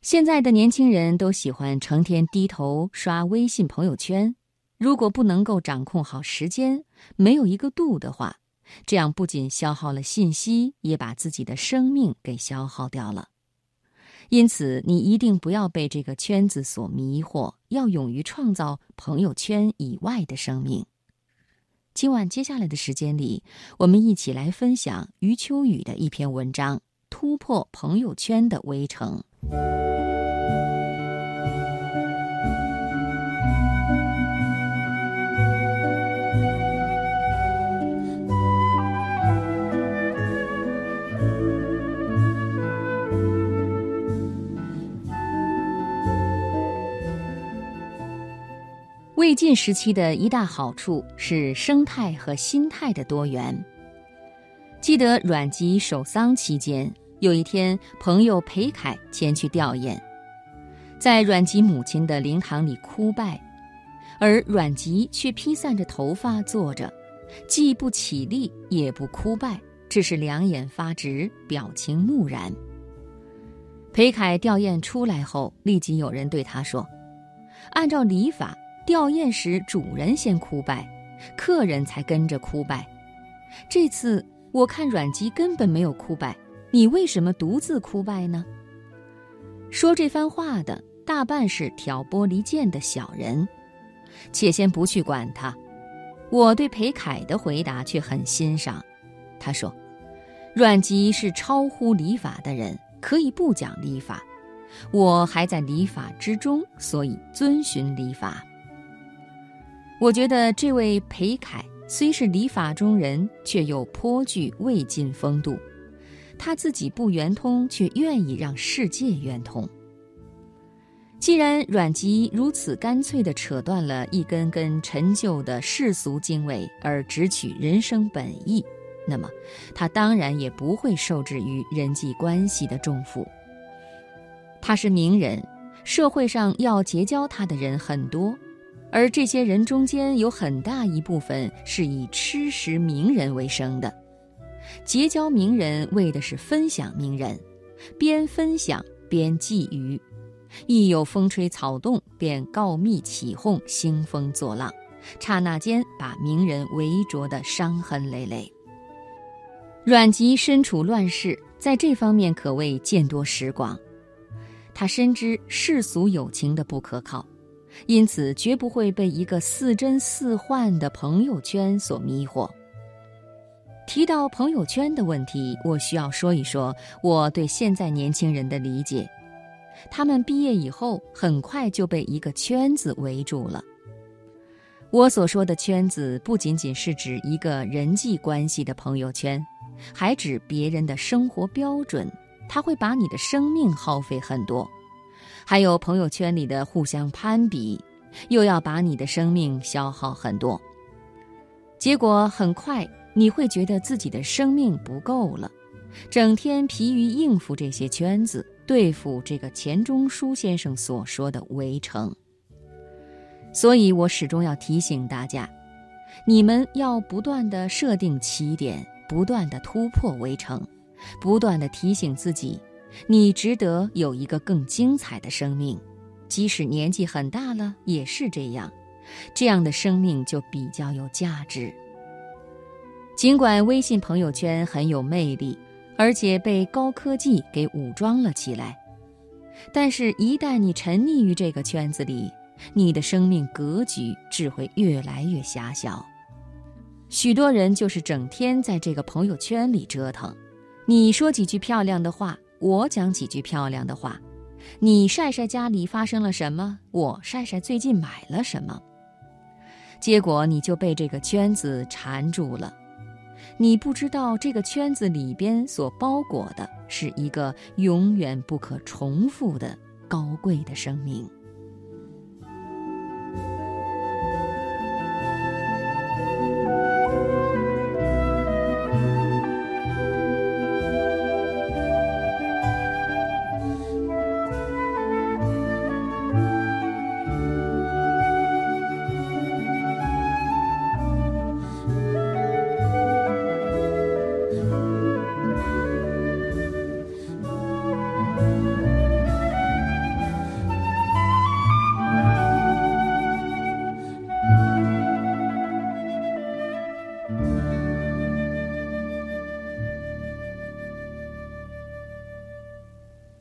现在的年轻人都喜欢成天低头刷微信朋友圈，如果不能够掌控好时间，没有一个度的话，这样不仅消耗了信息，也把自己的生命给消耗掉了。因此，你一定不要被这个圈子所迷惑，要勇于创造朋友圈以外的生命。今晚接下来的时间里，我们一起来分享余秋雨的一篇文章：突破朋友圈的围城。魏晋时期的一大好处是生态和心态的多元。记得阮籍守丧期间，有一天，朋友裴楷前去吊唁，在阮籍母亲的灵堂里哭拜，而阮籍却披散着头发坐着，既不起立，也不哭拜，只是两眼发直，表情木然。裴楷吊唁出来后，立即有人对他说：“按照礼法。”吊唁时，主人先哭拜，客人才跟着哭拜。这次我看阮籍根本没有哭拜，你为什么独自哭拜呢？说这番话的大半是挑拨离间的小人，且先不去管他。我对裴楷的回答却很欣赏。他说：“阮籍是超乎礼法的人，可以不讲礼法，我还在礼法之中，所以遵循礼法。”我觉得这位裴楷虽是礼法中人，却又颇具魏晋风度。他自己不圆通，却愿意让世界圆通。既然阮籍如此干脆地扯断了一根根陈旧的世俗经纬，而直取人生本意，那么他当然也不会受制于人际关系的重负。他是名人，社会上要结交他的人很多。而这些人中间有很大一部分是以吃食名人为生的，结交名人为的是分享名人，边分享边觊觎，一有风吹草动便告密起哄，兴风作浪，刹那间把名人围着的伤痕累累。阮籍身处乱世，在这方面可谓见多识广，他深知世俗友情的不可靠。因此，绝不会被一个似真似幻的朋友圈所迷惑。提到朋友圈的问题，我需要说一说我对现在年轻人的理解。他们毕业以后，很快就被一个圈子围住了。我所说的圈子，不仅仅是指一个人际关系的朋友圈，还指别人的生活标准。他会把你的生命耗费很多。还有朋友圈里的互相攀比，又要把你的生命消耗很多。结果很快你会觉得自己的生命不够了，整天疲于应付这些圈子，对付这个钱钟书先生所说的围城。所以我始终要提醒大家，你们要不断的设定起点，不断的突破围城，不断的提醒自己。你值得有一个更精彩的生命，即使年纪很大了也是这样，这样的生命就比较有价值。尽管微信朋友圈很有魅力，而且被高科技给武装了起来，但是，一旦你沉溺于这个圈子里，你的生命格局只会越来越狭小。许多人就是整天在这个朋友圈里折腾，你说几句漂亮的话。我讲几句漂亮的话，你晒晒家里发生了什么，我晒晒最近买了什么。结果你就被这个圈子缠住了，你不知道这个圈子里边所包裹的是一个永远不可重复的高贵的生命。